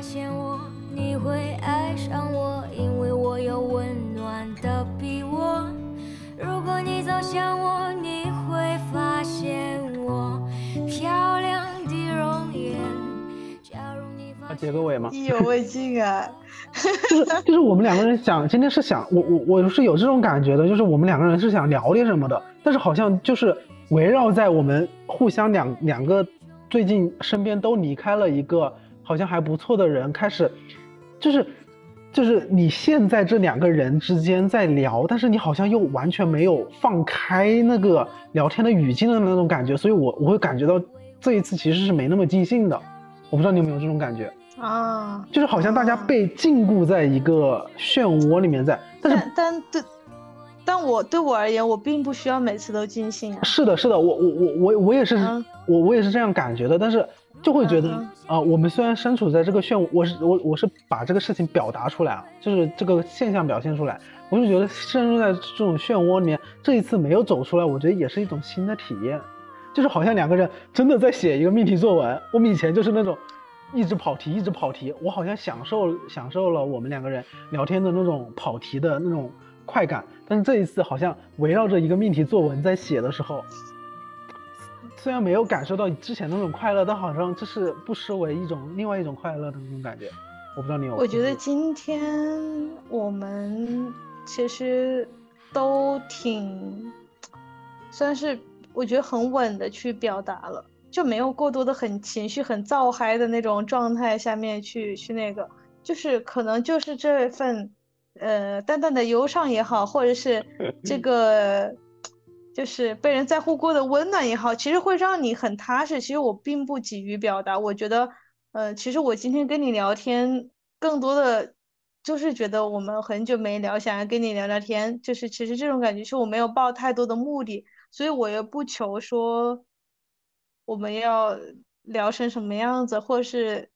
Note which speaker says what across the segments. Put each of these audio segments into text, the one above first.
Speaker 1: 发现我，你会爱上我，因为我有温暖的臂窝。如果你走向我，你会发现我漂亮的容颜。假如你发
Speaker 2: 结个尾吗？
Speaker 3: 意犹未尽啊！
Speaker 2: 就是就是我们两个人想今天是想我我我是有这种感觉的，就是我们两个人是想聊点什么的，但是好像就是围绕在我们互相两两个最近身边都离开了一个好像还不错的人，开始就是就是你现在这两个人之间在聊，但是你好像又完全没有放开那个聊天的语境的那种感觉，所以我我会感觉到这一次其实是没那么尽兴的，我不知道你有没有这种感觉。
Speaker 3: 啊，
Speaker 2: 就是好像大家被禁锢在一个漩涡里面在，但是
Speaker 3: 但对，但我对我而言，我并不需要每次都尽兴啊。
Speaker 2: 是的，是的，我我我我我也是，
Speaker 3: 嗯
Speaker 2: 我我也是这样感觉的，但是就会觉得
Speaker 3: 嗯
Speaker 2: 啊、我们虽然身处在这个漩涡，我是我我是把这个事情表达出来啊，就是这个现象表现出来，我就觉得深入在这种漩涡里面，这一次没有走出来，我觉得也是一种新的体验，就是好像两个人真的在写一个命题作文，我们以前就是那种。一直跑题，一直跑题，我好像享受享受了我们两个人聊天的那种跑题的那种快感，但是这一次好像围绕着一个命题作文在写的时候，虽然没有感受到之前那种快乐，但好像这是不失为一种另外一种快乐的那种感觉。我不知道你有？
Speaker 3: 我觉得今天我们其实都挺算是我觉得很稳的去表达了，就没有过多的很情绪很燥嗨的那种状态下面去去那个，就是可能就是这份呃淡淡的忧伤也好，或者是这 个就是被人在乎过的温暖也好，其实会让你很踏实。其实我并不急于表达，我觉得。呃，其实我今天跟你聊天，更多的就是觉得我们很久没聊，想要跟你聊聊天，就是其实这种感觉是我没有抱太多的目的，所以我也不求说我们要聊成什么样子，或是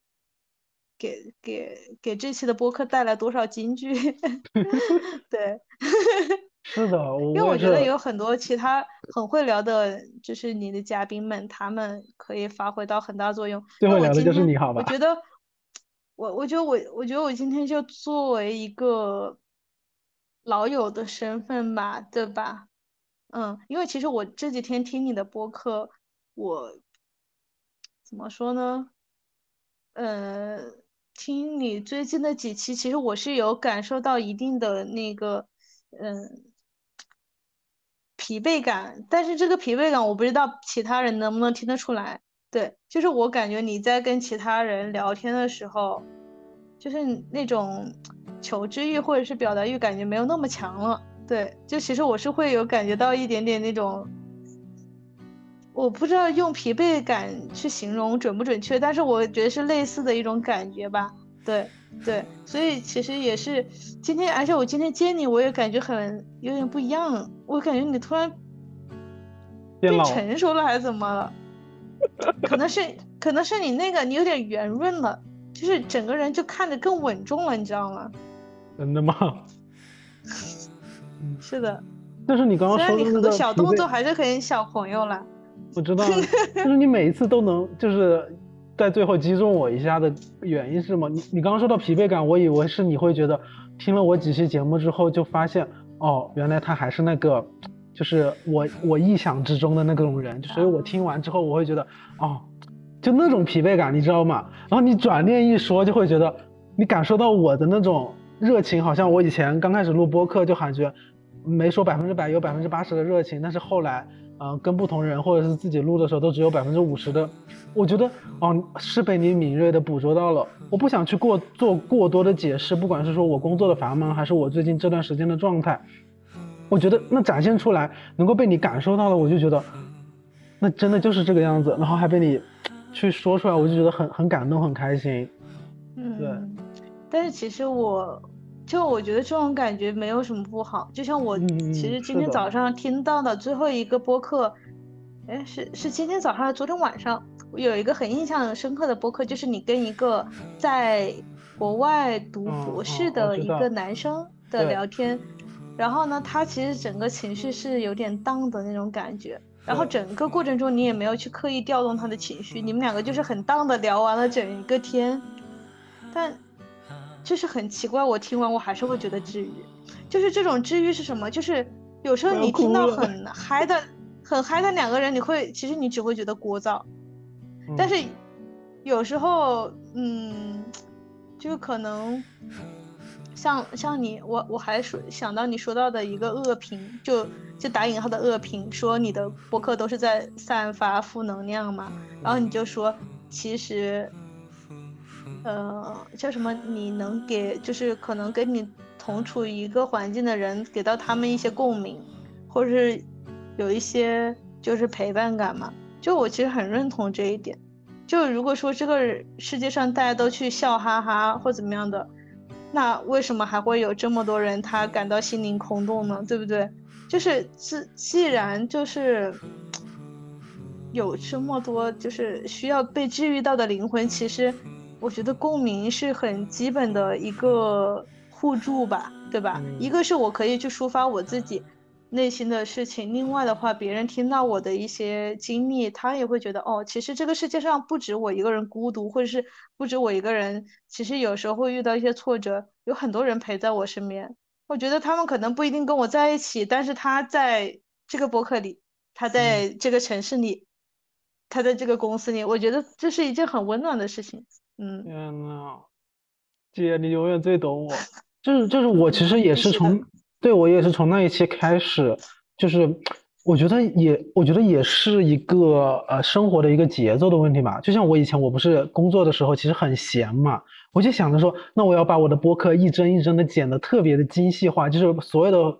Speaker 3: 给给给这期的播客带来多少金句，对。
Speaker 2: 是的，
Speaker 3: 因为我觉得有很多其他很会聊的，就是你的嘉宾们，他们可以发挥到很大作用。
Speaker 2: 最
Speaker 3: 那
Speaker 2: 会聊的就是你好吧
Speaker 3: 我觉得，我我觉得我我觉得我今天就作为一个老友的身份吧，对吧？嗯，因为其实我这几天听你的播客，我怎么说呢？呃，听你最近的几期，其实我是有感受到一定的那个，嗯。疲惫感，但是这个疲惫感我不知道其他人能不能听得出来。对，就是我感觉你在跟其他人聊天的时候，就是那种求知欲或者是表达欲感觉没有那么强了。对，就其实我是会有感觉到一点点那种，我不知道用疲惫感去形容准不准确，但是我觉得是类似的一种感觉吧。对对，所以其实也是今天，而且我今天接你，我也感觉很有点不一样，我感觉你突然变成熟了还是怎么了？可能是可能是你那个你有点圆润了，就是整个人就看着更稳重了，你知道吗？
Speaker 2: 真的吗？
Speaker 3: 是的，
Speaker 2: 但是你刚刚说的那个
Speaker 3: 很多小动作还是很小朋友了。
Speaker 2: 我知道，就是你每一次都能就是在最后击中我一下的原因是什么？你你刚刚说到疲惫感，我以为是你会觉得听了我几期节目之后就发现，哦，原来他还是那个，就是我我意想之中的那种人，所以我听完之后我会觉得，哦，就那种疲惫感，你知道吗？然后你转念一说，就会觉得你感受到我的那种热情，好像我以前刚开始录播客就感觉没说百分之百，有百分之八十的热情，但是后来。呃，跟不同人或者是自己录的时候，都只有百分之五十的，我觉得哦是被你敏锐的捕捉到了。我不想去过做过多的解释，不管是说我工作的繁忙，还是我最近这段时间的状态，我觉得那展现出来能够被你感受到了，我就觉得那真的就是这个样子，然后还被你去说出来，我就觉得很很感动，很开心。
Speaker 3: 嗯，
Speaker 2: 对。
Speaker 3: 但是其实我。就我觉得这种感觉没有什么不好，就像我
Speaker 2: 嗯
Speaker 3: 其实今天早上听到的最后一个播客，哎、是是今天早上还是昨天晚上，有一个很印象深刻的播客，就是你跟一个在国外读博士的一个男生的聊天，然后呢，他其实整个情绪是有点荡的那种感觉，然后整个过程中你也没有去刻意调动他的情绪，你们两个就是很荡的聊完了整一个天。但就是很奇怪，我听完我还是会觉得治愈。就是这种治愈是什么？就是有时候你听到很嗨的、很嗨的两个人，你会其实你只会觉得聒噪，但是有时候，嗯，就可能像像你，我我还说想到你说到的一个恶评，就就打引号的恶评，说你的博客都是在散发负能量嘛，然后你就说其实。呃，叫什么？你能给就是可能跟你同处一个环境的人，给到他们一些共鸣，或者是有一些就是陪伴感嘛？就我其实很认同这一点。就如果说这个世界上大家都去笑哈哈或怎么样的，那为什么还会有这么多人他感到心灵空洞呢？对不对？就是既既然就是有这么多就是需要被治愈到的灵魂，其实。我觉得共鸣是很基本的一个互助吧，对吧？一个是我可以去抒发我自己内心的事情，另外的话，别人听到我的一些经历，他也会觉得哦，其实这个世界上不止我一个人孤独，或者是不止我一个人，其实有时候会遇到一些挫折，有很多人陪在我身边。我觉得他们可能不一定跟我在一起，但是他在这个博客里，他在这个城市里，他在这个公司里，我觉得这是一件很温暖的事情。嗯，
Speaker 2: 天呐，姐，你永远最懂我。就是就是，我其实 也是从，对我也是从那一期开始，就是我觉得也，我觉得也是一个呃生活的一个节奏的问题吧。就像我以前我不是工作的时候，其实很闲嘛，我就想着说，那我要把我的播客一帧一帧的剪的特别的精细化，就是所有的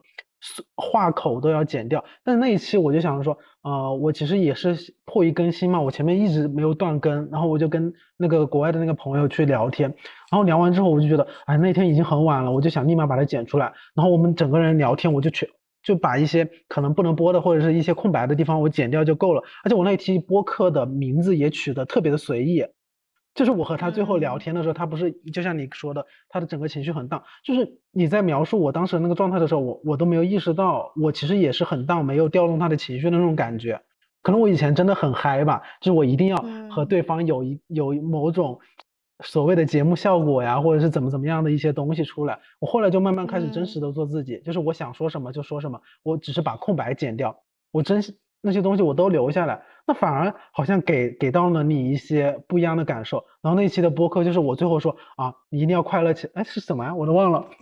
Speaker 2: 话口都要剪掉。但是那一期我就想着说。呃，我其实也是迫于更新嘛，我前面一直没有断更，然后我就跟那个国外的那个朋友去聊天，然后聊完之后我就觉得，哎，那天已经很晚了，我就想立马把它剪出来，然后我们整个人聊天，我就去就把一些可能不能播的或者是一些空白的地方我剪掉就够了，而且我那期播客的名字也取得特别的随意。就是我和他最后聊天的时候，他不是就像你说的，他的整个情绪很荡。就是你在描述我当时那个状态的时候，我我都没有意识到，我其实也是很荡，没有调动他的情绪的那种感觉。可能我以前真的很嗨吧，就是我一定要和对方有一有某种所谓的节目效果呀，或者是怎么怎么样的一些东西出来。我后来就慢慢开始真实的做自己，就是我想说什么就说什么，我只是把空白剪掉，我真那些东西我都留下来。那反而好像给给到了你一些不一样的感受。然后那期的播客就是我最后说啊，你一定要快乐起，哎是什么呀？我都忘了。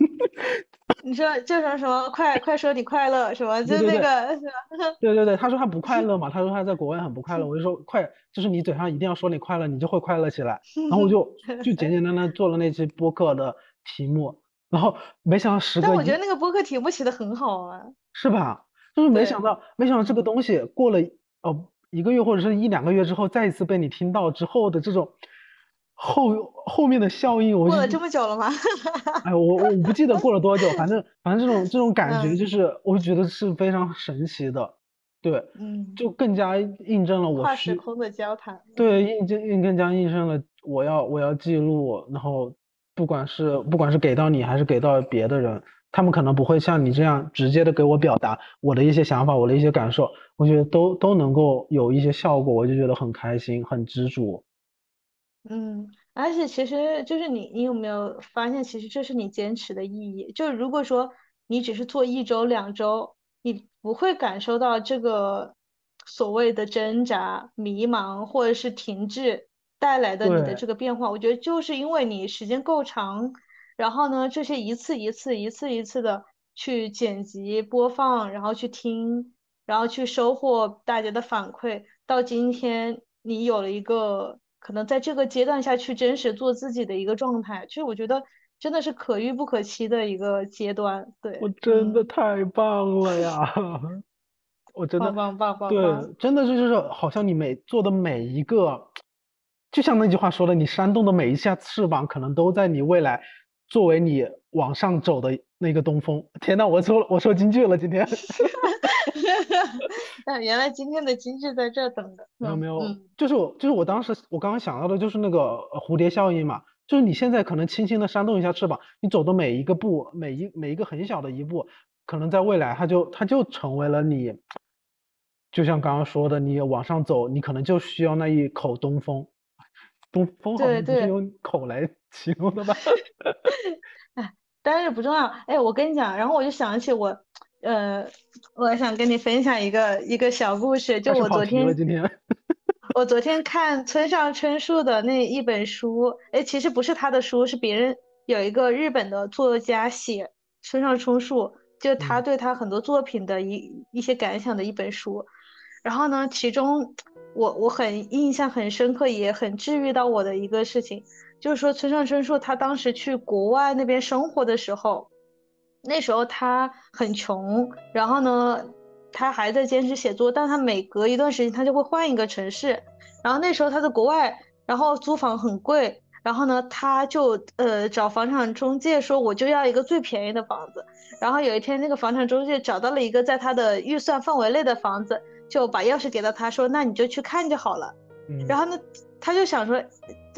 Speaker 3: 你说叫什么什么？快快说你快乐什么？就那个是吧？
Speaker 2: 对对对，他说他不快乐嘛，他说他在国外很不快乐。我就说快，就是你嘴上一定要说你快乐，你就会快乐起来。然后我就就简简单单做了那期播客的题目，然后没想到十个。
Speaker 3: 但我觉得那个播客题目起的很好啊。
Speaker 2: 是吧？就是没想到，没想到这个东西过了哦。一个月或者是一两个月之后，再一次被你听到之后的这种后后面的效应，我
Speaker 3: 过了这么久了吗？
Speaker 2: 哎，我我不记得过了多久，反正反正这种这种感觉就是，我觉得是非常神奇的，对，
Speaker 3: 嗯，
Speaker 2: 就更加印证了我
Speaker 3: 跨时空的交谈，
Speaker 2: 对，印证印更加印证了我要我要记录，然后不管是不管是给到你还是给到别的人。他们可能不会像你这样直接的给我表达我的一些想法，我的一些感受，我觉得都都能够有一些效果，我就觉得很开心，很知足。
Speaker 3: 嗯，而且其实就是你，你有没有发现，其实这是你坚持的意义？就如果说你只是做一周、两周，你不会感受到这个所谓的挣扎、迷茫或者是停滞带来的你的这个变化。我觉得就是因为你时间够长。然后呢，这些一次一次、一次一次的去剪辑播放，然后去听，然后去收获大家的反馈，到今天你有了一个可能在这个阶段下去真实做自己的一个状态，其实我觉得真的是可遇不可期的一个阶段。对，
Speaker 2: 我真的太棒了呀！我真的
Speaker 3: 棒棒棒棒！
Speaker 2: 对，真的是就是好像你每做的每一个，就像那句话说的，你扇动的每一下翅膀，可能都在你未来。作为你往上走的那个东风，天呐，我说我说京剧了今天。
Speaker 3: 啊，原来今天的京剧在这等着。
Speaker 2: 没有没有，就是我就是我当时我刚刚想到的就是那个蝴蝶效应嘛，就是你现在可能轻轻的扇动一下翅膀，你走的每一个步，每一每一个很小的一步，可能在未来它就它就成为了你，就像刚刚说的，你往上走，你可能就需要那一口东风。东风好
Speaker 3: 对
Speaker 2: 像不是
Speaker 3: 对
Speaker 2: 用口来形容的吧？
Speaker 3: 但是不重要。哎，我跟你讲，然后我就想起我，呃，我想跟你分享一个一个小故事，就我昨天
Speaker 2: 今天。
Speaker 3: 我昨天看村上春树的那一本书，哎，其实不是他的书，是别人有一个日本的作家写村上春树，就他
Speaker 2: 嗯
Speaker 3: 对他很多作品的一一些感想的一本书。然后呢，其中我我很印象很深刻，也很治愈到我的一个事情，就是说村上春树他当时去国外那边生活的时候，那时候他很穷，然后呢，他还在坚持写作，但他每隔一段时间他就会换一个城市，然后那时候他在国外，然后租房很贵，然后呢，他就呃找房产中介说我就要一个最便宜的房子，然后有一天那个房产中介找到了一个在他的预算范围内的房子，就把钥匙给到他说那你就去看就好了。
Speaker 2: 嗯，
Speaker 3: 然后呢，他就想说，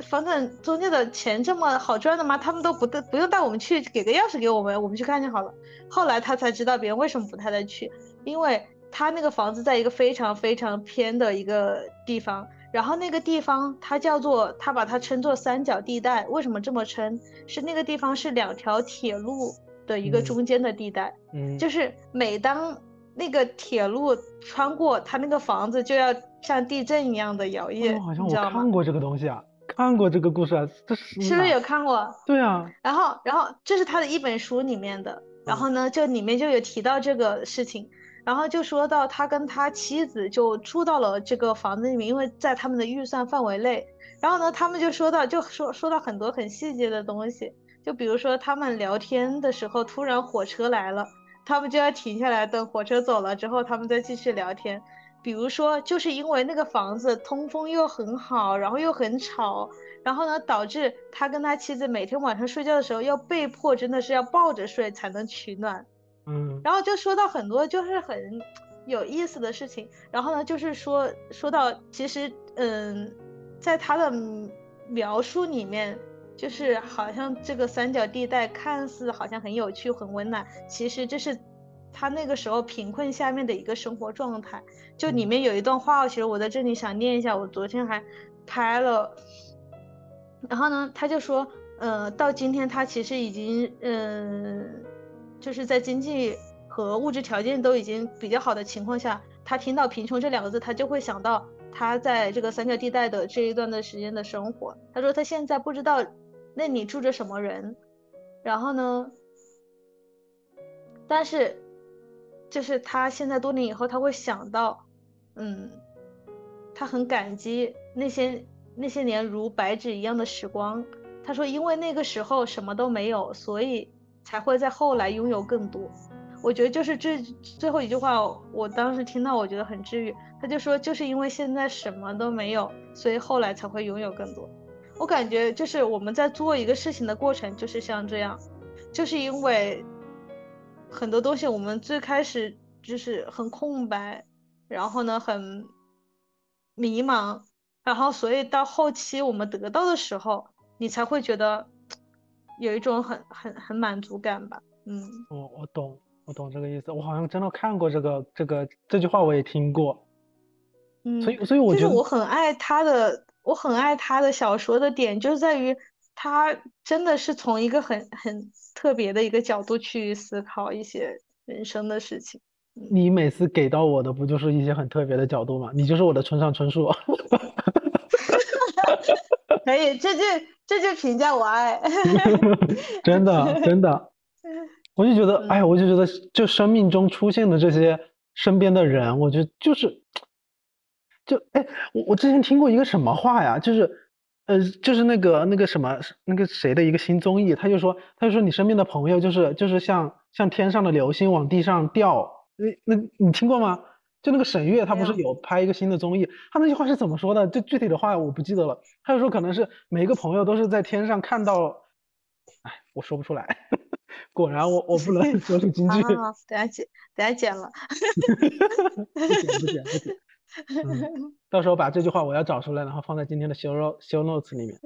Speaker 3: 房产中介的钱这么好赚的吗？他们都不带不用带我们去，给个钥匙给我们，我们去看就好了。后来他才知道别人为什么不带他去，因为他那个房子在一个非常非常偏的一个地方，然后那个地方它叫做，他把它称作三角地带。为什么这么称？是那个地方是两条铁路的一个
Speaker 2: 嗯
Speaker 3: 中间的地带。
Speaker 2: 嗯，
Speaker 3: 就是每当那个铁路穿过他那个房子，就要像地震一样的摇曳，
Speaker 2: 哦，好像我看？过这个东西啊，看过这个故事啊，这是
Speaker 3: 是不是有看过？
Speaker 2: 对啊，
Speaker 3: 然后，然后这是他的一本书里面的，然后呢，就里面就有提到这个事情，然后就说到他跟他妻子就住到了这个房子里面，因为在他们的预算范围内。然后呢，他们就说到，就说说到很多很细节的东西，就比如说他们聊天的时候，突然火车来了，他们就要停下来等火车走了之后，他们再继续聊天。比如说，就是因为那个房子通风又很好，然后又很吵，然后呢，导致他跟他妻子每天晚上睡觉的时候要被迫真的是要抱着睡才能取暖。
Speaker 2: 嗯
Speaker 3: 然后就说到很多就是很有意思的事情，然后呢，就是说说到其实嗯，在他的描述里面，就是好像这个三角地带看似好像很有趣、很温暖，其实这是他那个时候贫困下面的一个生活状态。就里
Speaker 2: 嗯
Speaker 3: 面有一段话，其实我在这里想念一下，我昨天还拍了。然后呢，他就说，呃，到今天他其实已经，嗯、就是在经济和物质条件都已经比较好的情况下，他听到贫穷这两个字，他就会想到他在这个三角地带的这一段的时间的生活。他说他现在不知道那里住着什么人，然后呢，但是就是他现在多年以后，他会想到，嗯，他很感激那些那些年如白纸一样的时光。他说，因为那个时候什么都没有，所以才会在后来拥有更多。我觉得就是这最后一句话，我当时听到，我觉得很治愈。他就说，就是因为现在什么都没有，所以后来才会拥有更多。我感觉就是我们在做一个事情的过程，就是像这样，就是因为很多东西我们最开始就是很空白，然后呢很迷茫，然后所以到后期我们得到的时候，你才会觉得 有一种很很很满足感吧。嗯，
Speaker 2: 我我懂，我懂这个意思。我好像真的看过这个这个这句话，我也听过。
Speaker 3: 嗯，
Speaker 2: 所以所以我
Speaker 3: 就是
Speaker 2: 觉得
Speaker 3: 我很爱他的，我很爱他的小说的点，就在于他真的是从一个很很特别的一个角度去思考一些人生的事情。
Speaker 2: 你每次给到我的不就是一些很特别的角度吗？你就是我的村上春树。
Speaker 3: 可以，这就这就评价我爱。
Speaker 2: 真的真 的，我就觉得，哎呀，我就觉得，就生命中出现的这些身边的人，我觉得就是，就哎，我我之前听过一个什么话呀，就是，呃，就是那个那个什么那个谁的一个新综艺，他就说他就说你身边的朋友就是就是像像天上的流星往地上掉，那那你听过吗？就那个沈月，她不是
Speaker 3: 有
Speaker 2: 有拍一个新的综艺，他那句话是怎么说的？就具体的话我不记得了。他就说可能是每一个朋友都是在天上看到，哎，我说不出来。果然我我不能 说出京剧，
Speaker 3: 好好好，等下剪，等下剪了。
Speaker 2: 不剪不剪不剪。嗯，到时候把这句话我要找出来，然后放在今天的 show show notes 里面。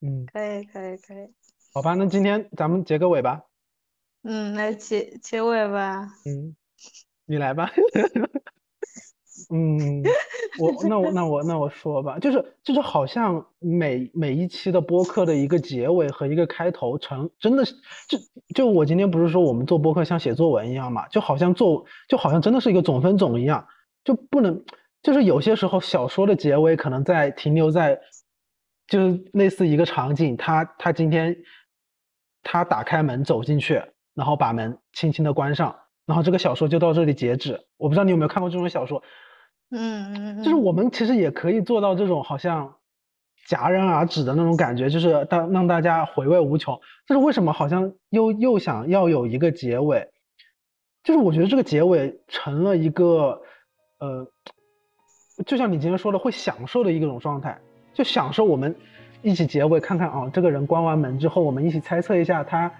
Speaker 2: 嗯，
Speaker 3: 可以可以可以，
Speaker 2: 好吧，那今天咱们结个尾吧。
Speaker 3: 嗯，来结结尾吧。
Speaker 2: 嗯，你来吧。嗯，我那我那我那我说吧，就是就是好像每每一期的播客的一个结尾和一个开头成真的是就就我今天不是说我们做播客像写作文一样嘛，就好像做就好像真的是一个总分总一样，就不能就是有些时候小说的结尾可能在停留在就是类似一个场景，他他今天他打开门走进去，然后把门轻轻的关上。然后这个小说就到这里截止。我不知道你有没有看过这种小说，
Speaker 3: 嗯嗯嗯，
Speaker 2: 就是我们其实也可以做到这种好像戛然而止的那种感觉，就是当让大家回味无穷。但是为什么好像又又想要有一个结尾？就是我觉得这个结尾成了一个呃，就像你今天说的，会享受的一种状态，就享受我们一起结尾，看看啊，这个人关完门之后，我们一起猜测一下他。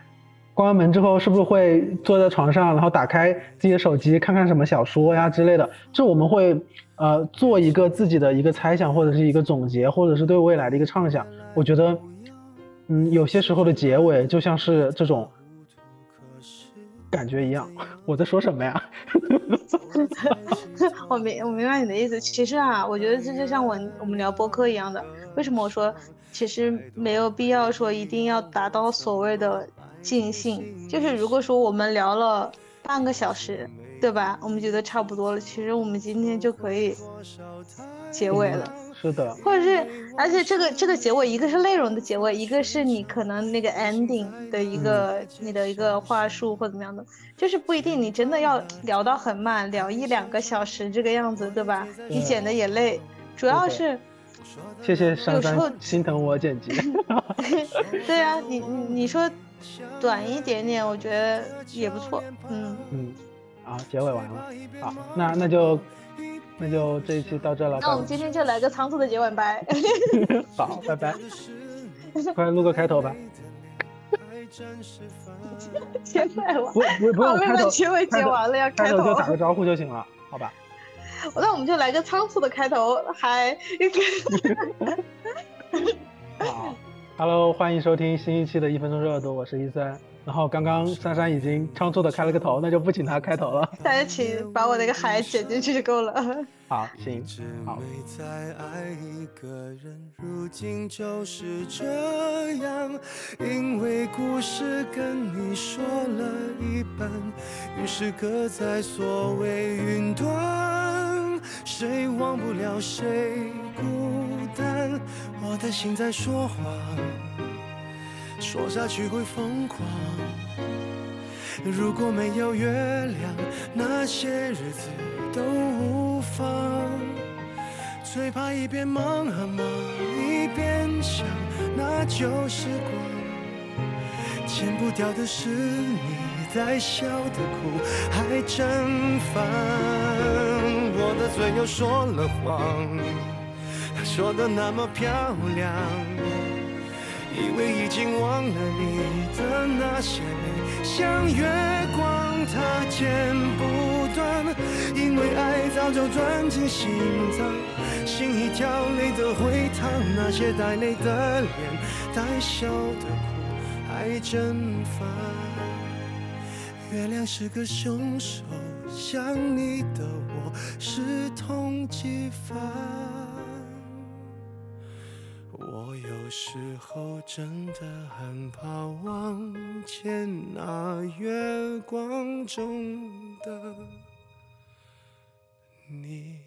Speaker 2: 关完门之后，是不是会坐在床上，然后打开自己的手机，看看什么小说呀之类的？就我们会呃做一个自己的一个猜想，或者是一个总结，或者是对未来的一个畅想。我觉得，嗯，有些时候的结尾就像是这种感觉一样。我在说什么呀？
Speaker 3: 我明我明白你的意思。其实啊，我觉得这就像我我们聊播客一样的。为什么我说其实没有必要说一定要达到所谓的。尽兴就是，如果说我们聊了半个小时，对吧？我们觉得差不多了，其实我们今天就可以结尾了。
Speaker 2: 是的，
Speaker 3: 或者是，而且这个这个结尾，一个是内容的结尾，一个是你可能那个 ending 的一个你的一个话术或怎么样的，就是不一定你真的要聊到很慢，聊一两个小时这个样子，对吧？你剪的也累，主要是。
Speaker 2: 谢谢珊珊心疼我剪辑。
Speaker 3: 对啊，你你你说。短一点点，我觉得也不错。嗯
Speaker 2: 嗯，好，结尾完了。好，那那就那就这一期到这了。
Speaker 3: 那我们今天就来个仓促的结尾，拜。
Speaker 2: 好，拜拜。快录个开头吧。
Speaker 3: 结尾完。
Speaker 2: 不不不用开头。
Speaker 3: 结尾结完了要开
Speaker 2: 头。就打个招呼就行了，好吧？
Speaker 3: 那我们就来个仓促的开头，嗨。
Speaker 2: 好。Hello，欢迎收听新一期的一分钟热度，我是一三。然后刚刚珊珊已经仓促的开了个头，那就不请她开头了。
Speaker 3: 大家请把我那个海剪进去就够了。
Speaker 2: 好，行，好。因为故事跟你说了一半，于是搁在所谓云端，谁忘不了谁孤单，我的心在说谎。说下去会疯狂。如果没有月亮，那些日子都无妨。最怕一边忙啊忙，一边想那旧时光。剪不掉的是你在笑的苦，还真烦。我的嘴又说了谎，说的那么漂亮。以为已经忘了你的那些美，像月光它剪不断，因为爱早就钻进心脏，心一跳泪都会淌，那些带泪的脸，带笑的苦，还蒸发。月亮是个凶手，想你的我是痛几番。有时候真的很怕望见那月光中的你。